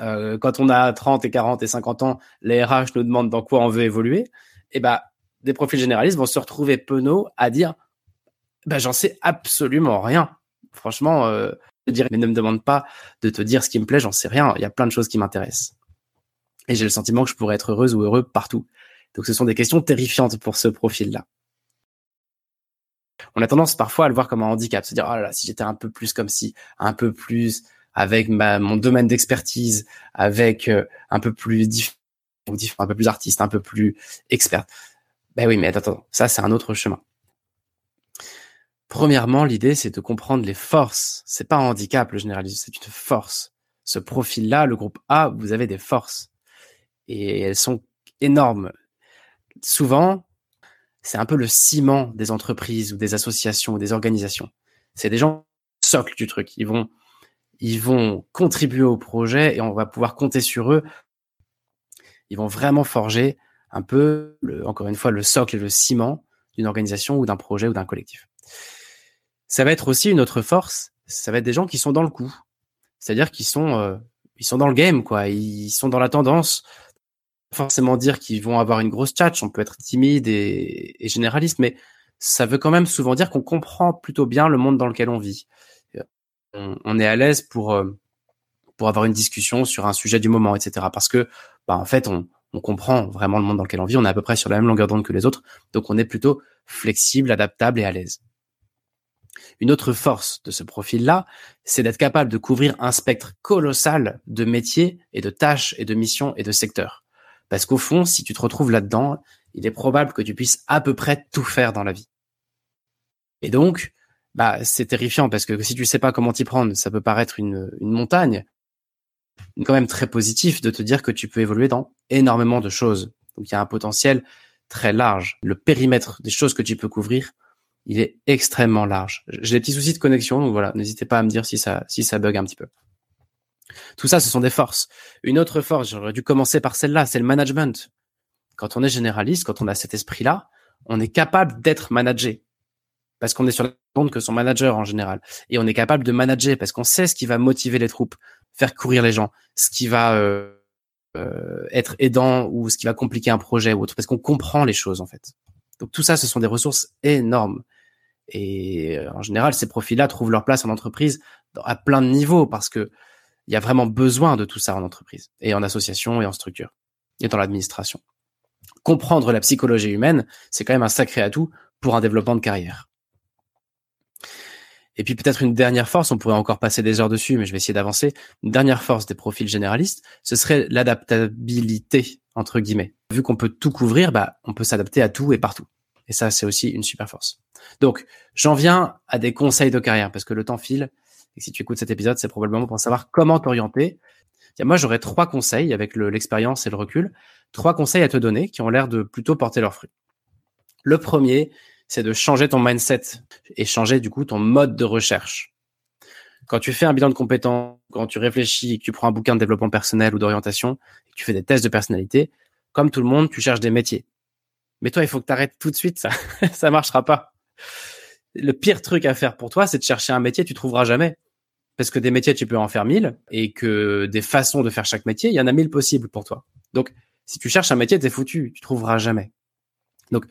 euh, quand on a 30 et 40 et 50 ans, les RH nous demandent dans quoi on veut évoluer, et eh ben des profils généralistes vont se retrouver penauds à dire ben j'en sais absolument rien. Franchement, euh, dire mais ne me demande pas de te dire ce qui me plaît, j'en sais rien. Il y a plein de choses qui m'intéressent. Et j'ai le sentiment que je pourrais être heureuse ou heureux partout. Donc ce sont des questions terrifiantes pour ce profil-là. On a tendance parfois à le voir comme un handicap, se dire oh là là, si j'étais un peu plus comme si, un peu plus avec ma, mon domaine d'expertise, avec euh, un peu plus différent, un peu plus artiste, un peu plus expert. Ben oui, mais attends, attends ça c'est un autre chemin. Premièrement, l'idée c'est de comprendre les forces. C'est pas un handicap le généralisme, c'est une force. Ce profil-là, le groupe A, vous avez des forces et elles sont énormes souvent, c'est un peu le ciment des entreprises ou des associations ou des organisations. C'est des gens socle du truc. Ils vont, ils vont contribuer au projet et on va pouvoir compter sur eux. Ils vont vraiment forger un peu, encore une fois, le socle et le ciment d'une organisation ou d'un projet ou d'un collectif. Ça va être aussi une autre force, ça va être des gens qui sont dans le coup, c'est-à-dire qu'ils sont, euh, ils sont dans le game, quoi, ils sont dans la tendance. Forcément dire qu'ils vont avoir une grosse tchatch, on peut être timide et, généraliste, mais ça veut quand même souvent dire qu'on comprend plutôt bien le monde dans lequel on vit. On, on est à l'aise pour euh, pour avoir une discussion sur un sujet du moment, etc. Parce que, bah, en fait, on, on comprend vraiment le monde dans lequel on vit, on est à peu près sur la même longueur d'onde que les autres, donc on est plutôt flexible, adaptable et à l'aise. Une autre force de ce profil-là, c'est d'être capable de couvrir un spectre colossal de métiers et de tâches et de missions et de secteurs. Parce qu'au fond, si tu te retrouves là-dedans, il est probable que tu puisses à peu près tout faire dans la vie. Et donc, bah, c'est terrifiant parce que si tu sais pas comment t'y prendre, ça peut paraître une, une montagne, quand même très positif de te dire que tu peux évoluer dans énormément de choses. Donc il y a un potentiel très large. Le périmètre des choses que tu peux couvrir, il est extrêmement large. J'ai des petits soucis de connexion, donc voilà, n'hésitez pas à me dire si ça, si ça bug un petit peu. Tout ça, ce sont des forces. Une autre force, j'aurais dû commencer par celle-là, c'est le management. Quand on est généraliste, quand on a cet esprit-là, on est capable d'être managé. Parce qu'on est sur la compte que son manager en général. Et on est capable de manager parce qu'on sait ce qui va motiver les troupes, faire courir les gens, ce qui va euh, euh, être aidant ou ce qui va compliquer un projet ou autre, parce qu'on comprend les choses en fait. Donc tout ça, ce sont des ressources énormes. Et euh, en général, ces profils-là trouvent leur place en entreprise à plein de niveaux parce que il y a vraiment besoin de tout ça en entreprise et en association et en structure et dans l'administration. Comprendre la psychologie humaine, c'est quand même un sacré atout pour un développement de carrière. Et puis peut-être une dernière force, on pourrait encore passer des heures dessus, mais je vais essayer d'avancer. Une dernière force des profils généralistes, ce serait l'adaptabilité, entre guillemets. Vu qu'on peut tout couvrir, bah, on peut s'adapter à tout et partout. Et ça, c'est aussi une super force. Donc, j'en viens à des conseils de carrière, parce que le temps file. Et si tu écoutes cet épisode, c'est probablement pour savoir comment t'orienter. Moi, j'aurais trois conseils avec l'expérience et le recul. Trois conseils à te donner qui ont l'air de plutôt porter leurs fruits. Le premier, c'est de changer ton mindset et changer du coup ton mode de recherche. Quand tu fais un bilan de compétences, quand tu réfléchis, que tu prends un bouquin de développement personnel ou d'orientation, que tu fais des tests de personnalité, comme tout le monde, tu cherches des métiers. Mais toi, il faut que tu arrêtes tout de suite, ça ça marchera pas. Le pire truc à faire pour toi, c'est de chercher un métier, tu trouveras jamais. Parce que des métiers, tu peux en faire mille, et que des façons de faire chaque métier, il y en a mille possibles pour toi. Donc, si tu cherches un métier, t'es foutu, tu trouveras jamais. Donc,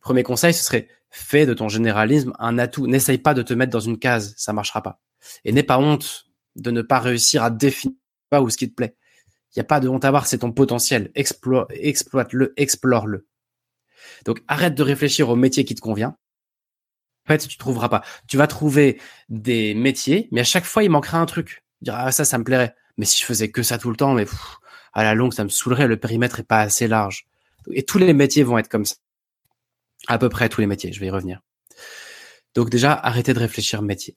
premier conseil, ce serait fais de ton généralisme un atout. N'essaye pas de te mettre dans une case, ça marchera pas. Et n'aie pas honte de ne pas réussir à définir pas où ce qui te plaît. Il n'y a pas de honte à avoir, c'est ton potentiel. exploite-le, explore-le. Donc arrête de réfléchir au métier qui te convient. Fait, tu trouveras pas. Tu vas trouver des métiers, mais à chaque fois, il manquera un truc. Diras, ah, ça, ça me plairait. Mais si je faisais que ça tout le temps, mais à la longue, ça me saoulerait. Le périmètre est pas assez large. Et tous les métiers vont être comme ça. À peu près tous les métiers, je vais y revenir. Donc déjà, arrêtez de réfléchir métier.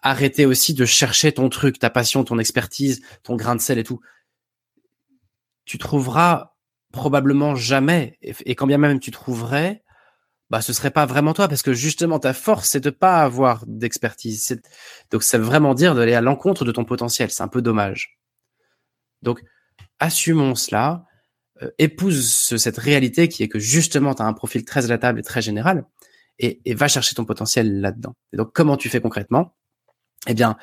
Arrêtez aussi de chercher ton truc, ta passion, ton expertise, ton grain de sel et tout. Tu trouveras probablement jamais, et quand bien même tu trouverais, bah ce serait pas vraiment toi parce que justement ta force c'est de pas avoir d'expertise. Donc ça veut vraiment dire d'aller à l'encontre de ton potentiel. C'est un peu dommage. Donc assumons cela, euh, épouse cette réalité qui est que justement, tu as un profil très adaptable et très général et, et va chercher ton potentiel là-dedans. Et donc, comment tu fais concrètement? Eh bien,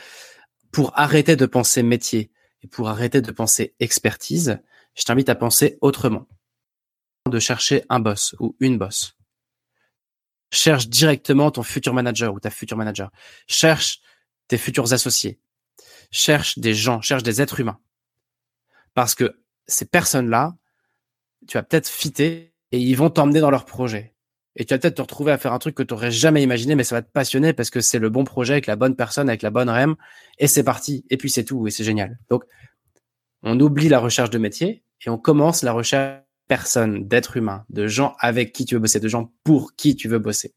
pour arrêter de penser métier et pour arrêter de penser expertise, je t'invite à penser autrement. De chercher un boss ou une boss. Cherche directement ton futur manager ou ta future manager. Cherche tes futurs associés. Cherche des gens, cherche des êtres humains. Parce que ces personnes-là, tu vas peut-être fitter et ils vont t'emmener dans leur projet. Et tu vas peut-être te retrouver à faire un truc que tu n'aurais jamais imaginé, mais ça va te passionner parce que c'est le bon projet avec la bonne personne, avec la bonne REM, et c'est parti. Et puis c'est tout, et c'est génial. Donc, on oublie la recherche de métier et on commence la recherche personnes, d'êtres humains, de gens avec qui tu veux bosser, de gens pour qui tu veux bosser.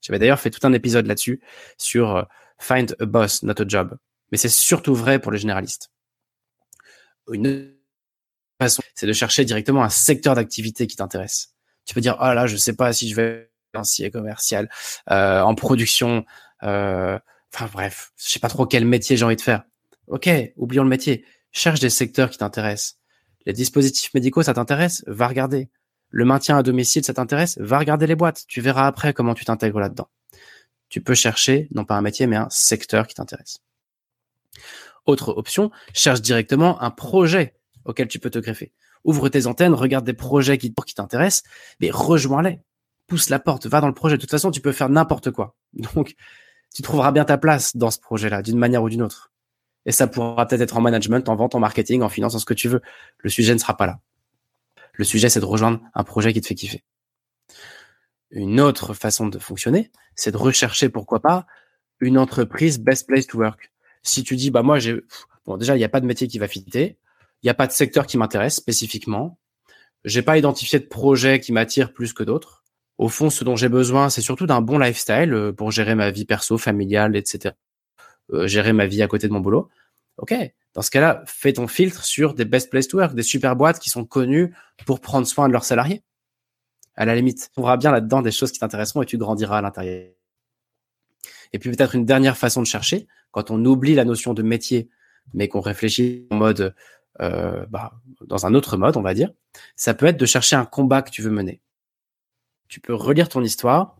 J'avais d'ailleurs fait tout un épisode là-dessus sur euh, Find a Boss, not a Job. Mais c'est surtout vrai pour les généralistes. Une façon, c'est de chercher directement un secteur d'activité qui t'intéresse. Tu peux dire, oh là, je sais pas si je vais financier, commercial, euh, en production, euh, enfin bref, je sais pas trop quel métier j'ai envie de faire. Ok, oublions le métier. Cherche des secteurs qui t'intéressent. Les dispositifs médicaux, ça t'intéresse? Va regarder. Le maintien à domicile, ça t'intéresse? Va regarder les boîtes. Tu verras après comment tu t'intègres là-dedans. Tu peux chercher, non pas un métier, mais un secteur qui t'intéresse. Autre option, cherche directement un projet auquel tu peux te greffer. Ouvre tes antennes, regarde des projets qui, qui t'intéressent, mais rejoins-les. Pousse la porte, va dans le projet. De toute façon, tu peux faire n'importe quoi. Donc, tu trouveras bien ta place dans ce projet-là, d'une manière ou d'une autre. Et ça pourra peut-être être en management, en vente, en marketing, en finance, en ce que tu veux. Le sujet ne sera pas là. Le sujet, c'est de rejoindre un projet qui te fait kiffer. Une autre façon de fonctionner, c'est de rechercher, pourquoi pas, une entreprise best place to work. Si tu dis, bah moi, j'ai, bon, déjà, il n'y a pas de métier qui va fitter, il n'y a pas de secteur qui m'intéresse spécifiquement, j'ai pas identifié de projet qui m'attire plus que d'autres. Au fond, ce dont j'ai besoin, c'est surtout d'un bon lifestyle euh, pour gérer ma vie perso, familiale, etc. Euh, gérer ma vie à côté de mon boulot. Ok, dans ce cas-là, fais ton filtre sur des best places to work, des super boîtes qui sont connues pour prendre soin de leurs salariés. À la limite, tu trouveras bien là-dedans des choses qui t'intéresseront et tu grandiras à l'intérieur. Et puis peut-être une dernière façon de chercher, quand on oublie la notion de métier, mais qu'on réfléchit en mode, euh, bah, dans un autre mode, on va dire, ça peut être de chercher un combat que tu veux mener. Tu peux relire ton histoire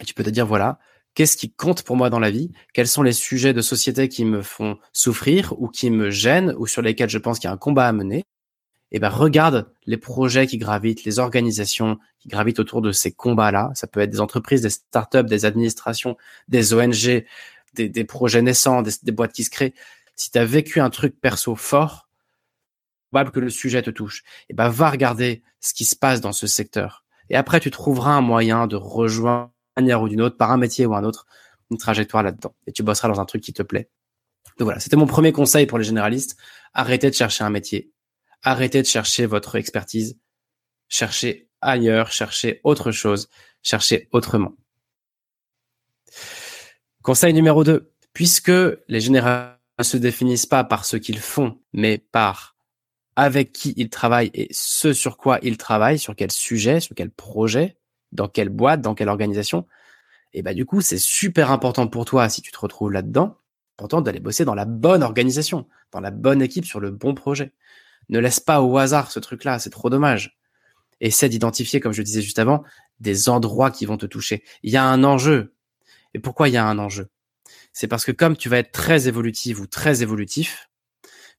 et tu peux te dire voilà, qu'est-ce qui compte pour moi dans la vie, quels sont les sujets de société qui me font souffrir ou qui me gênent ou sur lesquels je pense qu'il y a un combat à mener? Eh ben regarde les projets qui gravitent, les organisations qui gravitent autour de ces combats-là. Ça peut être des entreprises, des startups, des administrations, des ONG, des, projets naissants, des, boîtes qui se créent. Si tu as vécu un truc perso fort, probable que le sujet te touche. Et eh ben va regarder ce qui se passe dans ce secteur. Et après tu trouveras un moyen de rejoindre manière ou d'une autre, par un métier ou un autre, une trajectoire là-dedans. Et tu bosseras dans un truc qui te plaît. Donc voilà, c'était mon premier conseil pour les généralistes. Arrêtez de chercher un métier. Arrêtez de chercher votre expertise. Cherchez ailleurs, cherchez autre chose, cherchez autrement. Conseil numéro 2. Puisque les généralistes ne se définissent pas par ce qu'ils font, mais par avec qui ils travaillent et ce sur quoi ils travaillent, sur quel sujet, sur quel projet, dans quelle boîte, dans quelle organisation. Et bah du coup, c'est super important pour toi si tu te retrouves là-dedans, important d'aller bosser dans la bonne organisation, dans la bonne équipe sur le bon projet. Ne laisse pas au hasard ce truc-là, c'est trop dommage. Essaie d'identifier, comme je disais juste avant, des endroits qui vont te toucher. Il y a un enjeu. Et pourquoi il y a un enjeu? C'est parce que comme tu vas être très évolutif ou très évolutif,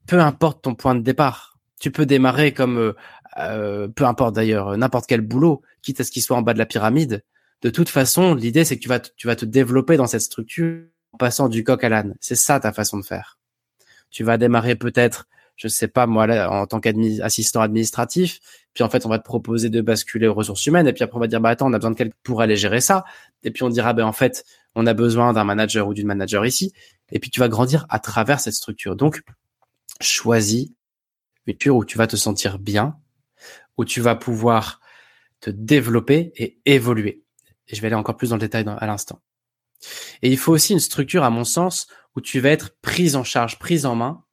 peu importe ton point de départ, tu peux démarrer comme euh, euh, peu importe d'ailleurs, n'importe quel boulot, quitte à ce qu'il soit en bas de la pyramide. De toute façon, l'idée c'est que tu vas, tu vas te développer dans cette structure en passant du coq à l'âne. C'est ça ta façon de faire. Tu vas démarrer peut-être, je sais pas moi, en tant qu'assistant administratif, puis en fait on va te proposer de basculer aux ressources humaines, et puis après on va dire bah attends, on a besoin de quelqu'un pour aller gérer ça, et puis on dira ben en fait on a besoin d'un manager ou d'une manager ici, et puis tu vas grandir à travers cette structure. Donc choisis une structure où tu vas te sentir bien, où tu vas pouvoir te développer et évoluer. Et je vais aller encore plus dans le détail à l'instant. Et il faut aussi une structure, à mon sens, où tu vas être prise en charge, prise en main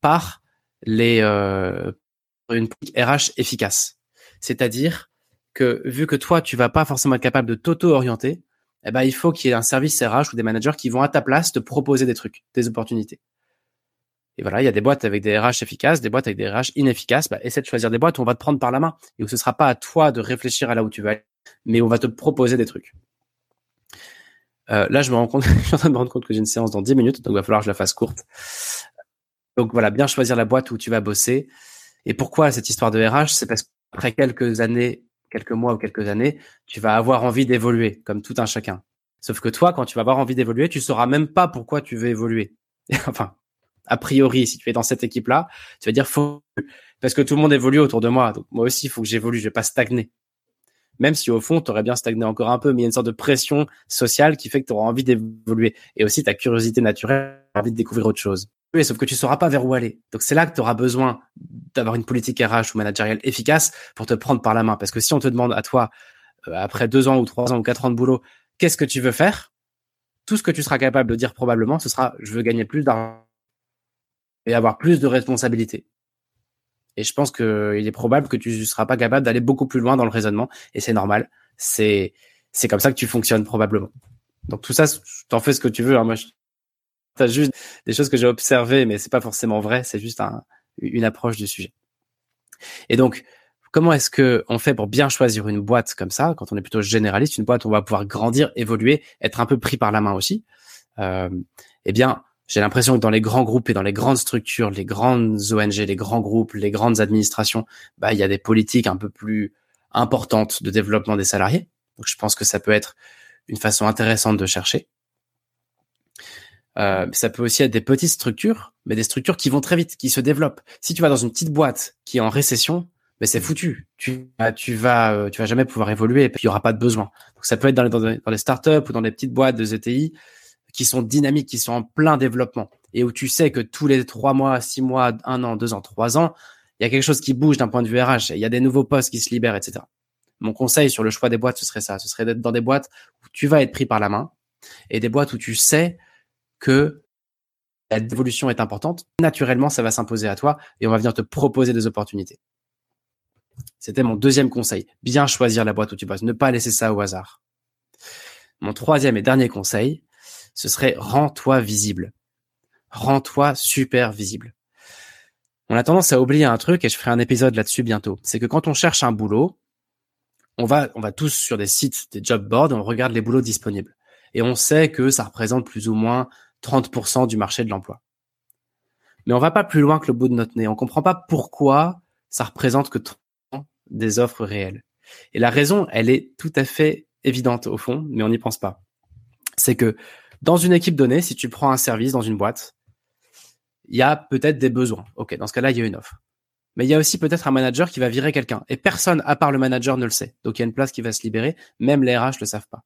par les euh, une RH efficace. C'est-à-dire que vu que toi, tu vas pas forcément être capable de t'auto-orienter, eh ben, il faut qu'il y ait un service RH ou des managers qui vont à ta place te proposer des trucs, des opportunités. Et voilà, il y a des boîtes avec des RH efficaces, des boîtes avec des RH inefficaces. Bah, essaie de choisir des boîtes où on va te prendre par la main et où ce sera pas à toi de réfléchir à là où tu vas aller, mais on va te proposer des trucs. Euh, là, je me rends compte, je suis en train de me rendre compte que j'ai une séance dans 10 minutes, donc il va falloir que je la fasse courte. Donc voilà, bien choisir la boîte où tu vas bosser. Et pourquoi cette histoire de RH? C'est parce qu'après quelques années, quelques mois ou quelques années, tu vas avoir envie d'évoluer, comme tout un chacun. Sauf que toi, quand tu vas avoir envie d'évoluer, tu sauras même pas pourquoi tu veux évoluer. enfin, a priori, si tu es dans cette équipe-là, tu vas dire faut parce que tout le monde évolue autour de moi. Donc moi aussi, il faut que j'évolue, je vais pas stagner. Même si au fond, tu aurais bien stagné encore un peu, mais il y a une sorte de pression sociale qui fait que tu auras envie d'évoluer. Et aussi ta curiosité naturelle, envie de découvrir autre chose. Oui, sauf que tu sauras pas vers où aller. Donc c'est là que tu auras besoin d'avoir une politique RH ou managériale efficace pour te prendre par la main. Parce que si on te demande à toi, euh, après deux ans ou trois ans ou quatre ans de boulot, qu'est-ce que tu veux faire? Tout ce que tu seras capable de dire probablement, ce sera je veux gagner plus d'argent et avoir plus de responsabilités. Et je pense qu'il est probable que tu ne seras pas capable d'aller beaucoup plus loin dans le raisonnement, et c'est normal. C'est c'est comme ça que tu fonctionnes probablement. Donc tout ça, t'en fais ce que tu veux. Hein. Moi, t'as juste des choses que j'ai observées, mais c'est pas forcément vrai. C'est juste un, une approche du sujet. Et donc, comment est-ce que on fait pour bien choisir une boîte comme ça, quand on est plutôt généraliste, une boîte où on va pouvoir grandir, évoluer, être un peu pris par la main aussi euh, Eh bien, j'ai l'impression que dans les grands groupes et dans les grandes structures, les grandes ONG, les grands groupes, les grandes administrations, bah, il y a des politiques un peu plus importantes de développement des salariés. Donc, je pense que ça peut être une façon intéressante de chercher. Euh, ça peut aussi être des petites structures, mais des structures qui vont très vite, qui se développent. Si tu vas dans une petite boîte qui est en récession, mais c'est foutu. Tu, tu vas, euh, tu vas jamais pouvoir évoluer et puis il y aura pas de besoin. Donc ça peut être dans les, dans les, startups ou dans les petites boîtes de ZTI qui sont dynamiques, qui sont en plein développement et où tu sais que tous les trois mois, six mois, un an, deux ans, trois ans, il y a quelque chose qui bouge d'un point de vue RH. Il y a des nouveaux postes qui se libèrent, etc. Mon conseil sur le choix des boîtes, ce serait ça. Ce serait d'être dans des boîtes où tu vas être pris par la main et des boîtes où tu sais que la dévolution est importante, naturellement, ça va s'imposer à toi et on va venir te proposer des opportunités. C'était mon deuxième conseil. Bien choisir la boîte où tu bosses. Ne pas laisser ça au hasard. Mon troisième et dernier conseil, ce serait rends-toi visible. Rends-toi super visible. On a tendance à oublier un truc et je ferai un épisode là-dessus bientôt. C'est que quand on cherche un boulot, on va, on va tous sur des sites, des job boards, on regarde les boulots disponibles. Et on sait que ça représente plus ou moins 30% du marché de l'emploi. Mais on va pas plus loin que le bout de notre nez. On comprend pas pourquoi ça représente que 30 des offres réelles. Et la raison, elle est tout à fait évidente au fond, mais on n'y pense pas. C'est que dans une équipe donnée, si tu prends un service dans une boîte, il y a peut-être des besoins. Ok, dans ce cas-là, il y a une offre. Mais il y a aussi peut-être un manager qui va virer quelqu'un. Et personne, à part le manager, ne le sait. Donc il y a une place qui va se libérer. Même les RH le savent pas.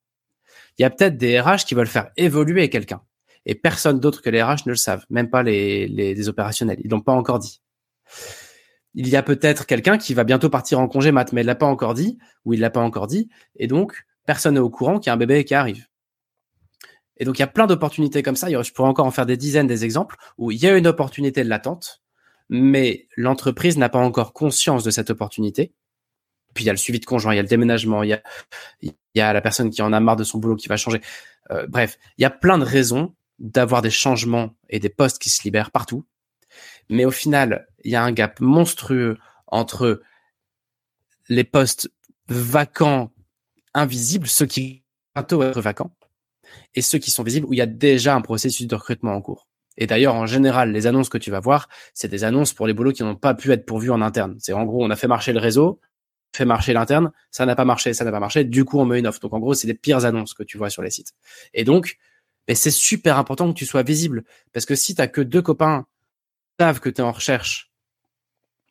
Il y a peut-être des RH qui veulent faire évoluer quelqu'un et personne d'autre que les RH ne le savent, même pas les, les, opérationnels. Ils l'ont pas encore dit. Il y a peut-être quelqu'un qui va bientôt partir en congé mat, mais il l'a pas encore dit, ou il l'a pas encore dit, et donc personne n'est au courant qu'il y a un bébé qui arrive. Et donc il y a plein d'opportunités comme ça. Je pourrais encore en faire des dizaines des exemples où il y a une opportunité de latente, mais l'entreprise n'a pas encore conscience de cette opportunité. Puis il y a le suivi de conjoint, il y a le déménagement, il y a, il y a la personne qui en a marre de son boulot qui va changer. Euh, bref, il y a plein de raisons d'avoir des changements et des postes qui se libèrent partout. Mais au final, il y a un gap monstrueux entre les postes vacants, invisibles, ceux qui bientôt être vacants, et ceux qui sont visibles où il y a déjà un processus de recrutement en cours. Et d'ailleurs, en général, les annonces que tu vas voir, c'est des annonces pour les boulots qui n'ont pas pu être pourvus en interne. C'est en gros, on a fait marcher le réseau, fait marcher l'interne, ça n'a pas marché, ça n'a pas marché, du coup, on met une offre. Donc en gros, c'est les pires annonces que tu vois sur les sites. Et donc, mais c'est super important que tu sois visible. Parce que si tu que deux copains qui savent que tu es en recherche,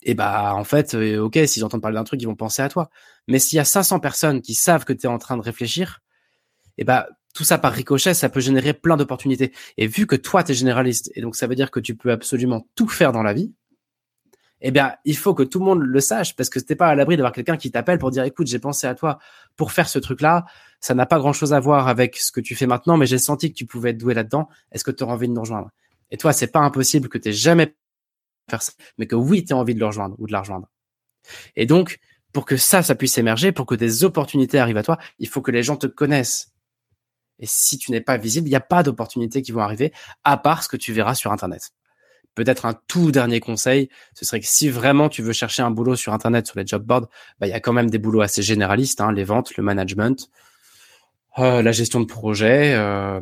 et bah en fait, euh, ok, s'ils entendent parler d'un truc, ils vont penser à toi. Mais s'il y a 500 personnes qui savent que tu es en train de réfléchir, et bah tout ça par ricochet, ça peut générer plein d'opportunités. Et vu que toi, tu es généraliste, et donc ça veut dire que tu peux absolument tout faire dans la vie, eh bien, il faut que tout le monde le sache parce que t'es pas à l'abri d'avoir quelqu'un qui t'appelle pour dire écoute, j'ai pensé à toi pour faire ce truc-là. Ça n'a pas grand-chose à voir avec ce que tu fais maintenant, mais j'ai senti que tu pouvais être doué là-dedans. Est-ce que tu auras envie de nous rejoindre? Et toi, c'est pas impossible que tu jamais faire ça, mais que oui, tu envie de le rejoindre ou de la rejoindre. Et donc, pour que ça, ça puisse émerger, pour que des opportunités arrivent à toi, il faut que les gens te connaissent. Et si tu n'es pas visible, il n'y a pas d'opportunités qui vont arriver, à part ce que tu verras sur Internet peut-être un tout dernier conseil, ce serait que si vraiment tu veux chercher un boulot sur Internet, sur les job boards, bah, il y a quand même des boulots assez généralistes, hein, les ventes, le management, euh, la gestion de projet, euh,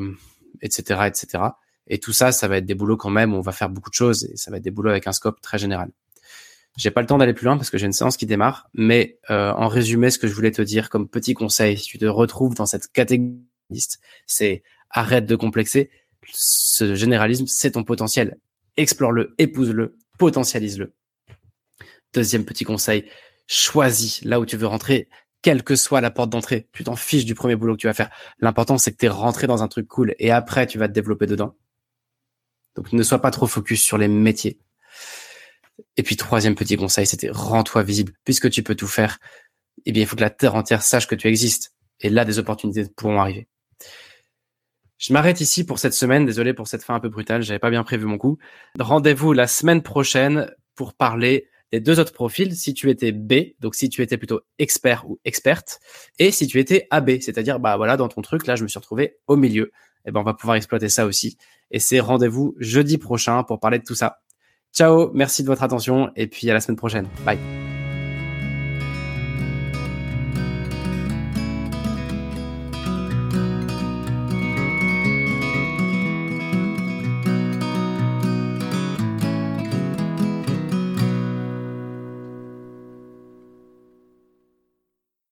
etc., etc. Et tout ça, ça va être des boulots quand même où on va faire beaucoup de choses et ça va être des boulots avec un scope très général. J'ai pas le temps d'aller plus loin parce que j'ai une séance qui démarre, mais euh, en résumé, ce que je voulais te dire comme petit conseil, si tu te retrouves dans cette catégorie, c'est arrête de complexer. Ce généralisme, c'est ton potentiel explore-le, épouse-le, potentialise-le. Deuxième petit conseil, choisis là où tu veux rentrer, quelle que soit la porte d'entrée. Tu t'en fiches du premier boulot que tu vas faire. L'important, c'est que tu es rentré dans un truc cool et après, tu vas te développer dedans. Donc, ne sois pas trop focus sur les métiers. Et puis, troisième petit conseil, c'était rends-toi visible. Puisque tu peux tout faire, eh bien, il faut que la terre entière sache que tu existes. Et là, des opportunités pourront arriver. Je m'arrête ici pour cette semaine. Désolé pour cette fin un peu brutale. J'avais pas bien prévu mon coup. Rendez-vous la semaine prochaine pour parler des deux autres profils. Si tu étais B, donc si tu étais plutôt expert ou experte, et si tu étais AB, c'est-à-dire bah voilà dans ton truc là, je me suis retrouvé au milieu. Et eh ben on va pouvoir exploiter ça aussi. Et c'est rendez-vous jeudi prochain pour parler de tout ça. Ciao, merci de votre attention et puis à la semaine prochaine. Bye.